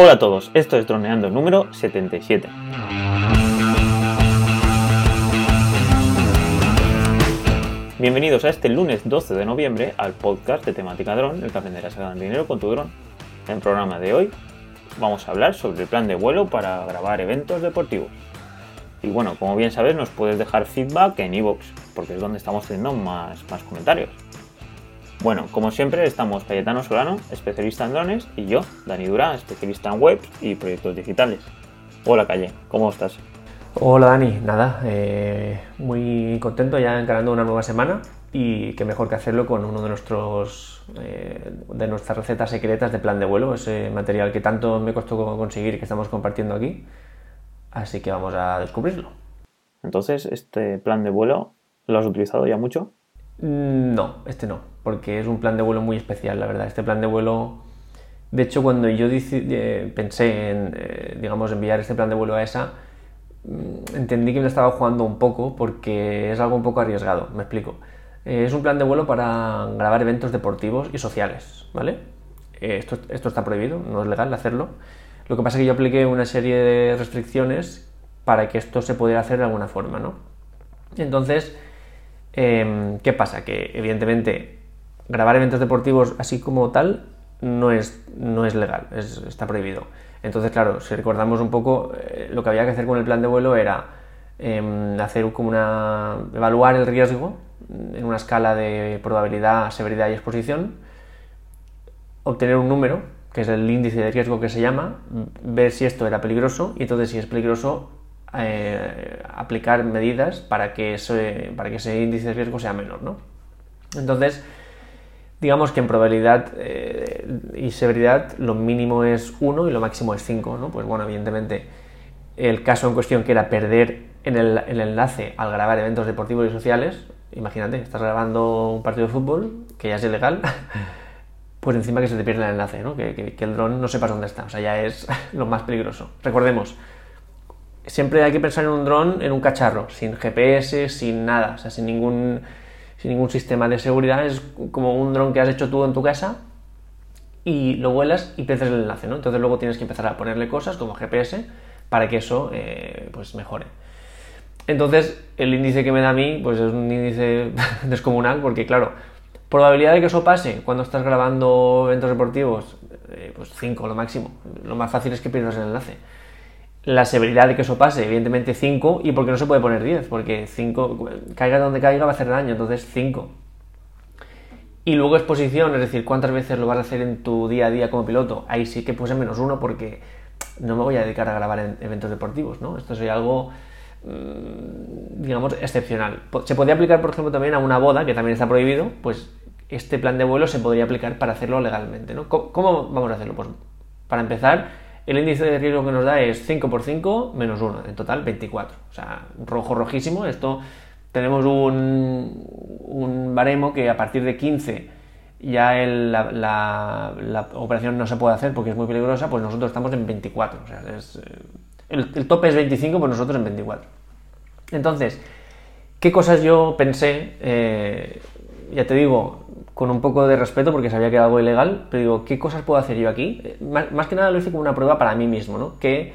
Hola a todos, esto es Droneando número 77. Bienvenidos a este lunes 12 de noviembre al podcast de temática dron, el que aprenderás a ganar dinero con tu dron. En el programa de hoy vamos a hablar sobre el plan de vuelo para grabar eventos deportivos. Y bueno, como bien sabes, nos puedes dejar feedback en iVoox, porque es donde estamos teniendo más, más comentarios. Bueno, como siempre, estamos Cayetano Solano, especialista en drones, y yo, Dani Durán, especialista en webs y proyectos digitales. Hola Calle, ¿cómo estás? Hola Dani, nada, eh, muy contento ya encarando una nueva semana y qué mejor que hacerlo con uno de nuestros eh, de nuestras recetas secretas de plan de vuelo, ese material que tanto me costó conseguir y que estamos compartiendo aquí. Así que vamos a descubrirlo. Entonces, ¿este plan de vuelo lo has utilizado ya mucho? Mm, no, este no, porque es un plan de vuelo muy especial, la verdad. Este plan de vuelo, de hecho, cuando yo eh, pensé en, eh, digamos, enviar este plan de vuelo a esa, mm, entendí que me estaba jugando un poco porque es algo un poco arriesgado, me explico. Eh, es un plan de vuelo para grabar eventos deportivos y sociales, ¿vale? esto, esto está prohibido, no es legal hacerlo. Lo que pasa es que yo apliqué una serie de restricciones para que esto se pudiera hacer de alguna forma, ¿no? Entonces, Em, ¿Qué pasa? Que evidentemente grabar eventos deportivos así como tal no es, no es legal, está prohibido. Entonces, claro, si recordamos un poco, eh, lo que había que hacer con el plan de vuelo era em, hacer como una. evaluar el riesgo en una escala de probabilidad, severidad y exposición, obtener un número, que es el índice de riesgo que se llama, ver si esto era peligroso y entonces si es peligroso eh, aplicar medidas para que, ese, para que ese índice de riesgo sea menor. ¿no? Entonces, digamos que en probabilidad eh, y severidad lo mínimo es 1 y lo máximo es 5. ¿no? Pues bueno, evidentemente el caso en cuestión que era perder en el, enlace al grabar eventos deportivos y sociales, imagínate, estás grabando un partido de fútbol, que ya es ilegal, pues encima que se te pierde el enlace, ¿no? que, que el dron no sepas dónde está, o sea, ya es lo más peligroso. Recordemos, siempre hay que pensar en un dron, en un cacharro, sin GPS, sin nada, o sea, sin ningún, sin ningún sistema de seguridad. Es como un dron que has hecho tú en tu casa y lo vuelas y pierdes el enlace, ¿no? Entonces luego tienes que empezar a ponerle cosas como GPS para que eso eh, pues mejore. Entonces el índice que me da a mí pues es un índice descomunal porque claro, probabilidad de que eso pase cuando estás grabando eventos deportivos, eh, pues 5 lo máximo. Lo más fácil es que pierdas el enlace la severidad de que eso pase, evidentemente 5, y porque no se puede poner 10, porque 5, caiga donde caiga va a hacer daño, entonces 5. Y luego exposición, es decir, cuántas veces lo vas a hacer en tu día a día como piloto, ahí sí que puse menos 1 porque no me voy a dedicar a grabar en eventos deportivos, ¿no? Esto sería algo, mm, digamos, excepcional. Se podría aplicar, por ejemplo, también a una boda, que también está prohibido, pues este plan de vuelo se podría aplicar para hacerlo legalmente, ¿no? ¿Cómo, vamos a hacerlo? Pues para empezar, el índice de riesgo que nos da es 5 por 5 menos 1, en total 24. O sea, rojo rojísimo. Esto tenemos un, un baremo que a partir de 15 ya la, operación no se puede hacer porque es muy peligrosa, pues nosotros estamos en 24. O sea, eh, el, tope es 25, pues nosotros en 24. Entonces, ¿qué cosas yo pensé? Eh, ya te digo, con un poco de respeto porque sabía que era algo ilegal, pero digo, ¿qué cosas puedo hacer yo aquí? Eh, más, que nada lo hice como una prueba para mí mismo, ¿no? ¿Qué,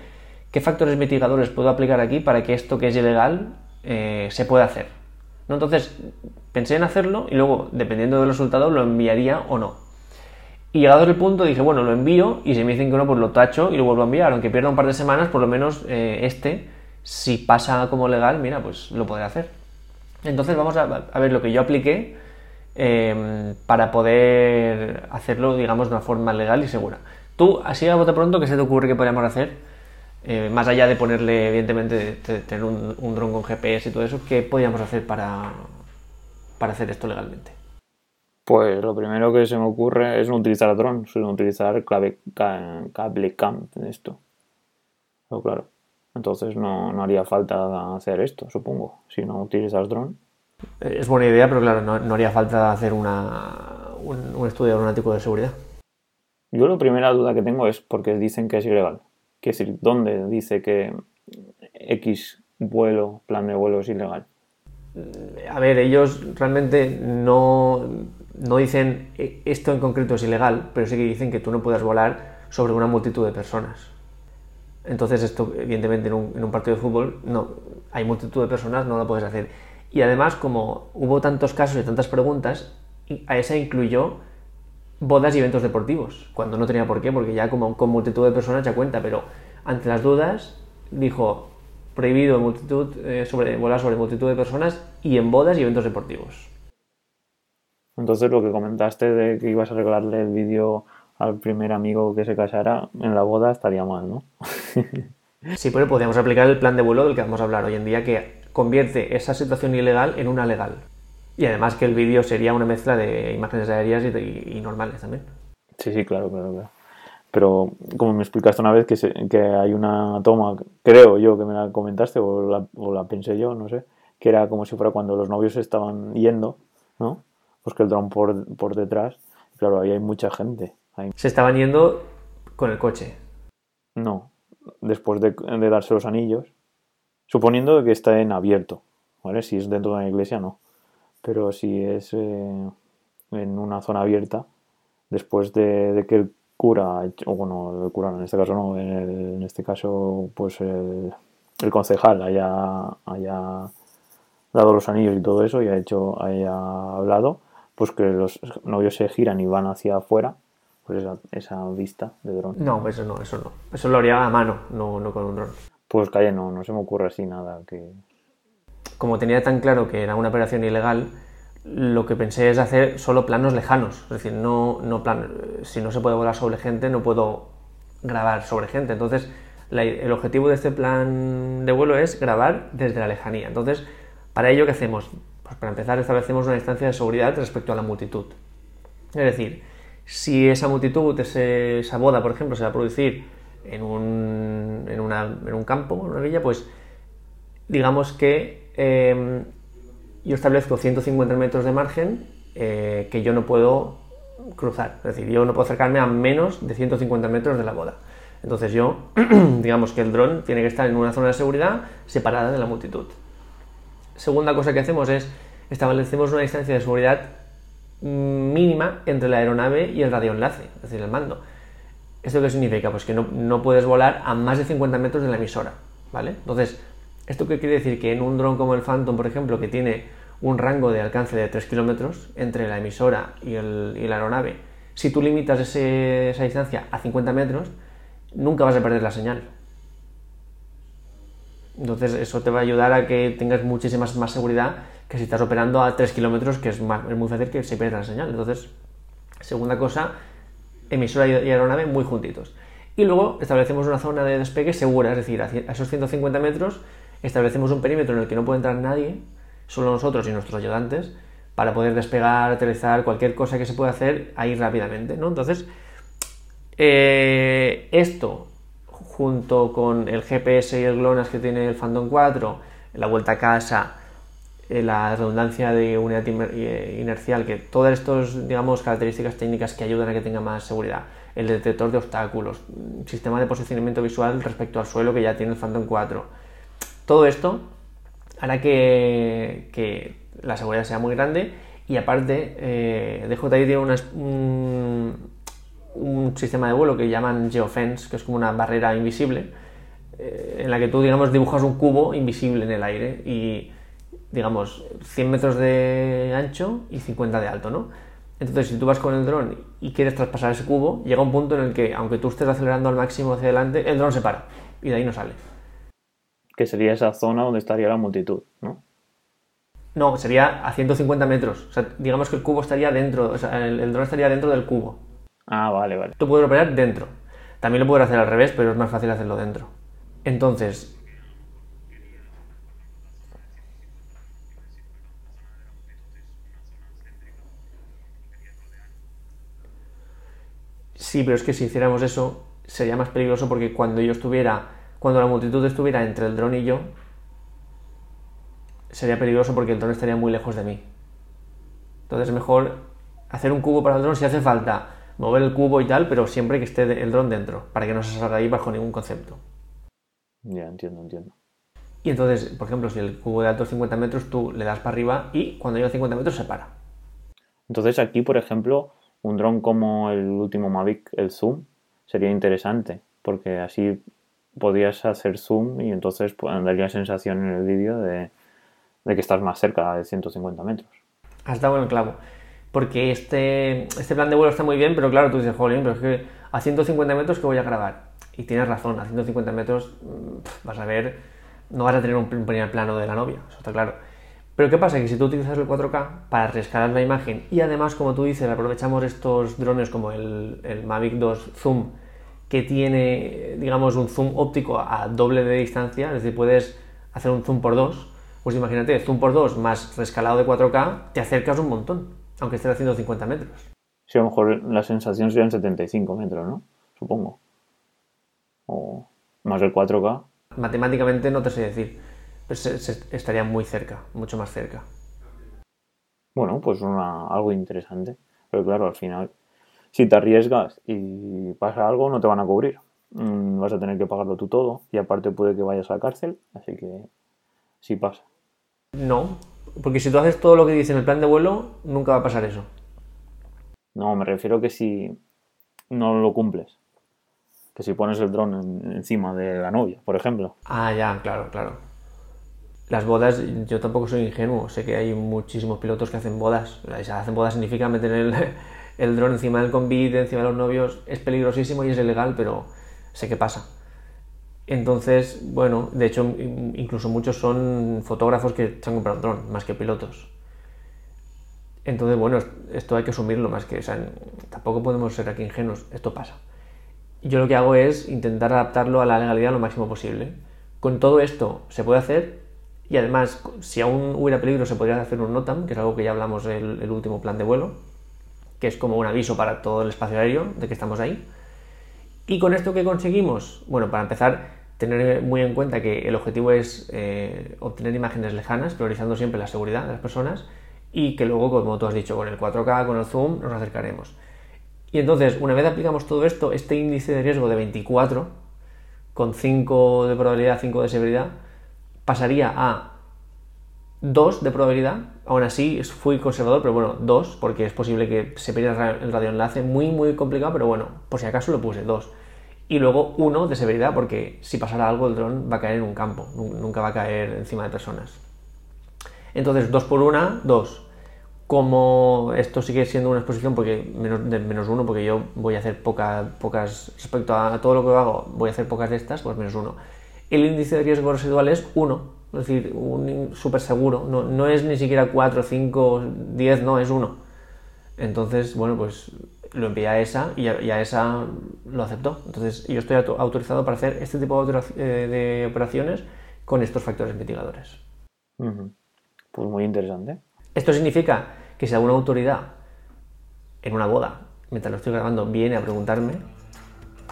qué factores mitigadores puedo aplicar aquí para que esto que es ilegal eh, se pueda hacer? ¿No? Entonces, pensé en hacerlo y luego, dependiendo del resultado, lo enviaría o no. Y llegado el punto, dije, bueno, lo envío y si me dicen que no, pues lo tacho y lo vuelvo a enviar. Aunque pierda un par de semanas, por lo menos eh, este, si pasa como legal, mira, pues lo podré hacer. Entonces vamos a ver lo que yo apliqué Em, para poder hacerlo, digamos, de una forma legal y segura. Tú, así a bote pronto, ¿qué se te ocurre que podríamos hacer? Eh, más allá de ponerle, evidentemente, de, tener un, un dron con GPS y todo eso, ¿qué podríamos hacer para, para hacer esto legalmente? Pues lo primero que se me ocurre es no utilizar dron, sino utilizar clave, cable cam en esto. Pero claro, entonces no, no, haría falta hacer esto, supongo, si no utilizas dron. Es buena idea, pero claro, no, haría falta hacer una, un, estudio aeronáutico de seguridad. Yo la primera duda que tengo es porque dicen que es ilegal. Quiero decir, ¿dónde dice que X vuelo, plan de vuelo es ilegal? A ver, ellos realmente no, no dicen esto en concreto es ilegal, pero sí que dicen que tú no puedes volar sobre una multitud de personas. Entonces esto, evidentemente, en un, partido de fútbol no hay multitud de personas, no lo puedes hacer. Y además, como hubo tantos casos y tantas preguntas, a esa incluyó bodas y eventos deportivos, cuando no tenía por qué, porque ya como con multitud de personas ya cuenta, pero ante las dudas dijo prohibido multitud, eh, sobre, volar sobre multitud de personas y en bodas y eventos deportivos. Entonces lo que comentaste de que ibas a regalarle el vídeo al primer amigo que se casara en la boda estaría mal, ¿no? sí, pero podríamos aplicar el plan de vuelo del que vamos a hablar hoy en día que convierte esa situación ilegal en una legal. Y además que el vídeo sería una mezcla de imágenes aéreas y, normales también. Sí, sí, claro, claro, claro. Pero como me explicaste una vez que, que hay una toma, creo yo que me la comentaste o la, o la pensé yo, no sé, que era como si fuera cuando los novios estaban yendo, ¿no? Pues que el dron por, por detrás, claro, ahí hay mucha gente. Se estaban yendo con el coche. No, después de, darse los anillos, suponiendo que está en abierto, ¿vale? Si es dentro de una iglesia, no. Pero si es eh, en una zona abierta, después de, que el cura, o bueno, el cura en este caso no, en, este caso, pues el, el, concejal haya, haya dado los anillos y todo eso y ha hecho, haya hablado, pues que los novios se giran y van hacia afuera pues esa, vista de dron. No, eso no, eso no. Eso lo haría a mano, no, con un dron. Pues calle, no, no se me ocurre así nada que... Como tenía tan claro que era una operación ilegal, lo que pensé es hacer solo planos lejanos. Es decir, no, no plan... si no se puede volar sobre gente, no puedo grabar sobre gente. Entonces, el objetivo de este plan de vuelo es grabar desde la lejanía. Entonces, para ello, ¿qué hacemos? Pues para empezar, establecemos una distancia de seguridad respecto a la multitud. Es decir, si esa multitud, esa boda, por ejemplo, se va a producir en un, en, un campo, en una villa, pues digamos que em, yo establezco 150 metros de margen eh, que yo no puedo cruzar. Es decir, yo no puedo acercarme a menos de 150 metros de la boda. Entonces yo, digamos que el dron tiene que estar en una zona de seguridad separada de la multitud. Segunda cosa que hacemos es establecemos una distancia de seguridad mínima entre la aeronave y el radioenlace, es decir, el mando. ¿Esto qué significa? Pues que no, puedes volar a más de 50 metros de la emisora, ¿vale? Entonces, ¿esto qué quiere decir? Que en un dron como el Phantom, por ejemplo, que tiene un rango de alcance de 3 kilómetros entre la emisora y, la aeronave, si tú limitas esa distancia a 50 metros, nunca vas a perder la señal. Entonces, eso te va a ayudar a que tengas muchísima más seguridad que si estás operando a 3 kilómetros, que es, muy fácil que se pierda la señal. Entonces, segunda cosa, emisora y aeronave muy juntitos. Y luego establecemos una zona de despegue segura, es decir, a esos 150 metros establecemos un perímetro en el que no puede entrar nadie, solo nosotros y nuestros ayudantes, para poder despegar, aterrizar, cualquier cosa que se pueda hacer ahí rápidamente, ¿no? Entonces, eh, esto, junto con el GPS y el GLONASS que tiene el Phantom 4, la vuelta a casa, la redundancia de unidad eh, inercial, que todas estas, digamos, características técnicas que ayudan a que tenga más seguridad, el detector de obstáculos, mm, sistema de posicionamiento visual respecto al suelo que ya tiene el Phantom 4, todo esto hará que, la seguridad sea muy grande y aparte eh, DJI tiene un, un, sistema de vuelo que llaman geofence, que es como una barrera invisible, eh, en la que tú, digamos, dibujas un cubo invisible en el aire y digamos, 100 metros de ancho y 50 de alto, ¿no? Entonces, si tú vas con el dron y quieres traspasar ese cubo, llega un punto en el que, aunque tú estés acelerando al máximo hacia adelante, el dron se para y de ahí no sale. Que sería esa zona donde estaría la multitud, ¿no? No, sería a 150 metros. O sea, digamos que el cubo estaría dentro, o sea, el, el dron estaría dentro del cubo. Ah, vale, vale. Tú puedes operar dentro. También lo puedes hacer al revés, pero es más fácil hacerlo dentro. Entonces, Sí, pero es que si hiciéramos eso sería más peligroso porque cuando yo estuviera, cuando la multitud estuviera entre el dron y yo, sería peligroso porque el dron estaría muy lejos de mí. Entonces es mejor hacer un cubo para el dron si hace falta, mover el cubo y tal, pero siempre que esté el dron dentro, para que no se salga ahí bajo ningún concepto. Ya, entiendo, entiendo. Y entonces, por ejemplo, si el cubo de alto es 50 metros, tú le das para arriba y cuando llega a 50 metros se para. Entonces aquí, por ejemplo, un dron como el último Mavic, el Zoom, sería interesante, porque así podías hacer zoom y entonces pues, daría sensación en el vídeo de, que estás más cerca de 150 metros. Has dado el clavo. Porque este, este plan de vuelo está muy bien, pero claro, tú dices, joder, pero es que a 150 metros que voy a grabar. Y tienes razón, a 150 metros mm, vas a ver, no vas a tener un primer plano de la novia, eso está claro. Pero ¿qué pasa? Que si tú utilizas el 4K para rescalar la imagen y además, como tú dices, aprovechamos estos drones como el, el Mavic 2 Zoom, que tiene, digamos, un zoom óptico a doble de distancia, es decir, puedes hacer un zoom por 2, pues imagínate, zoom por 2 más rescalado de 4K, te acercas un montón, aunque estés a 150 metros. Sí, a lo mejor la sensación serían 75 metros, ¿no? Supongo. O más del 4K. Matemáticamente no te sé decir, pero estaría muy cerca, mucho más cerca. Bueno, pues una, algo interesante. Pero claro, al final si te arriesgas y pasa algo, no te van a cubrir. Mm, vas a tener que pagarlo tú todo y aparte puede que vayas a la cárcel, así que sí pasa. No, porque si tú haces todo lo que dice en el plan de vuelo, nunca va a pasar eso. No, me refiero que si no lo cumples. Que si pones el dron encima de la novia, por ejemplo. Ah, ya, claro, claro. Las bodas, yo tampoco soy ingenuo. Sé que hay muchísimos pilotos que hacen bodas. hacen bodas significa meter el, el dron encima del convite, encima de los novios, es peligrosísimo y es ilegal, pero sé qué pasa. Entonces, bueno, de hecho, incluso muchos son fotógrafos que se han comprado un dron, más que pilotos. Entonces, bueno, esto hay que asumirlo más que, o sea, tampoco podemos ser aquí ingenuos, esto pasa. Yo lo que hago es intentar adaptarlo a la legalidad lo máximo posible. Con todo esto se puede hacer y además, si aún hubiera peligro, se podría hacer un NOTAM, que es algo que ya hablamos en el último plan de vuelo, que es como un aviso para todo el espacio aéreo de que estamos ahí. ¿Y con esto qué conseguimos? Bueno, para empezar, tener muy en cuenta que el objetivo es eh, obtener imágenes lejanas, priorizando siempre la seguridad de las personas, y que luego, como tú has dicho, con el 4K, con el zoom, nos acercaremos. Y entonces, una vez aplicamos todo esto, este índice de riesgo de 24, con 5 de probabilidad, 5 de severidad, pasaría a 2 de probabilidad, aún así fui conservador, pero bueno, 2, porque es posible que se pierda el radioenlace, muy muy complicado, pero bueno, por si acaso lo puse 2. Y luego 1 de severidad, porque si pasara algo el dron va a caer en un campo, nunca va a caer encima de personas. Entonces, 2 por 1, 2. Como esto sigue siendo una exposición porque menos, de menos 1, porque yo voy a hacer poca, pocas, respecto a todo lo que hago, voy a hacer pocas de estas, pues menos 1. El índice de riesgo residual es 1, es decir, un súper seguro. No, es ni siquiera 4, 5, 10, no, es 1. Entonces, bueno, pues lo envié a esa y a, esa lo aceptó. Entonces, yo estoy autorizado para hacer este tipo de, eh, operaciones con estos factores mitigadores. Pues muy interesante. Esto significa que si alguna autoridad en una boda, mientras lo estoy grabando, viene a preguntarme,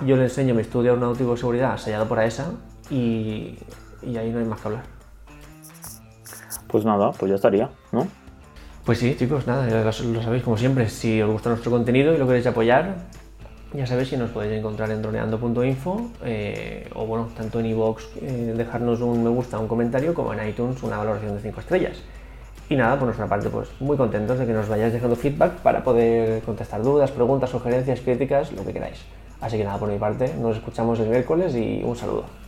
yo le enseño mi estudio aeronáutico de seguridad sellado por ESA y, y ahí no hay más que hablar. Pues nada, pues ya estaría, ¿no? Pues sí, chicos, nada, ya lo, sabéis como siempre. Si os gusta nuestro contenido y lo queréis apoyar, ya sabéis si nos podéis encontrar en droneando.info eh, o bueno, tanto en iVoox eh, dejarnos un me gusta, un comentario, como en iTunes una valoración de 5 estrellas. Y nada, por nuestra parte, pues muy contentos de que nos vayáis dejando feedback para poder contestar dudas, preguntas, sugerencias, críticas, lo que queráis. Así que nada, por mi parte, nos escuchamos el miércoles y un saludo.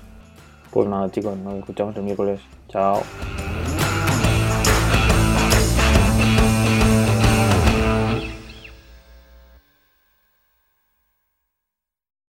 Pues nada, chicos, nos escuchamos el miércoles. Chao.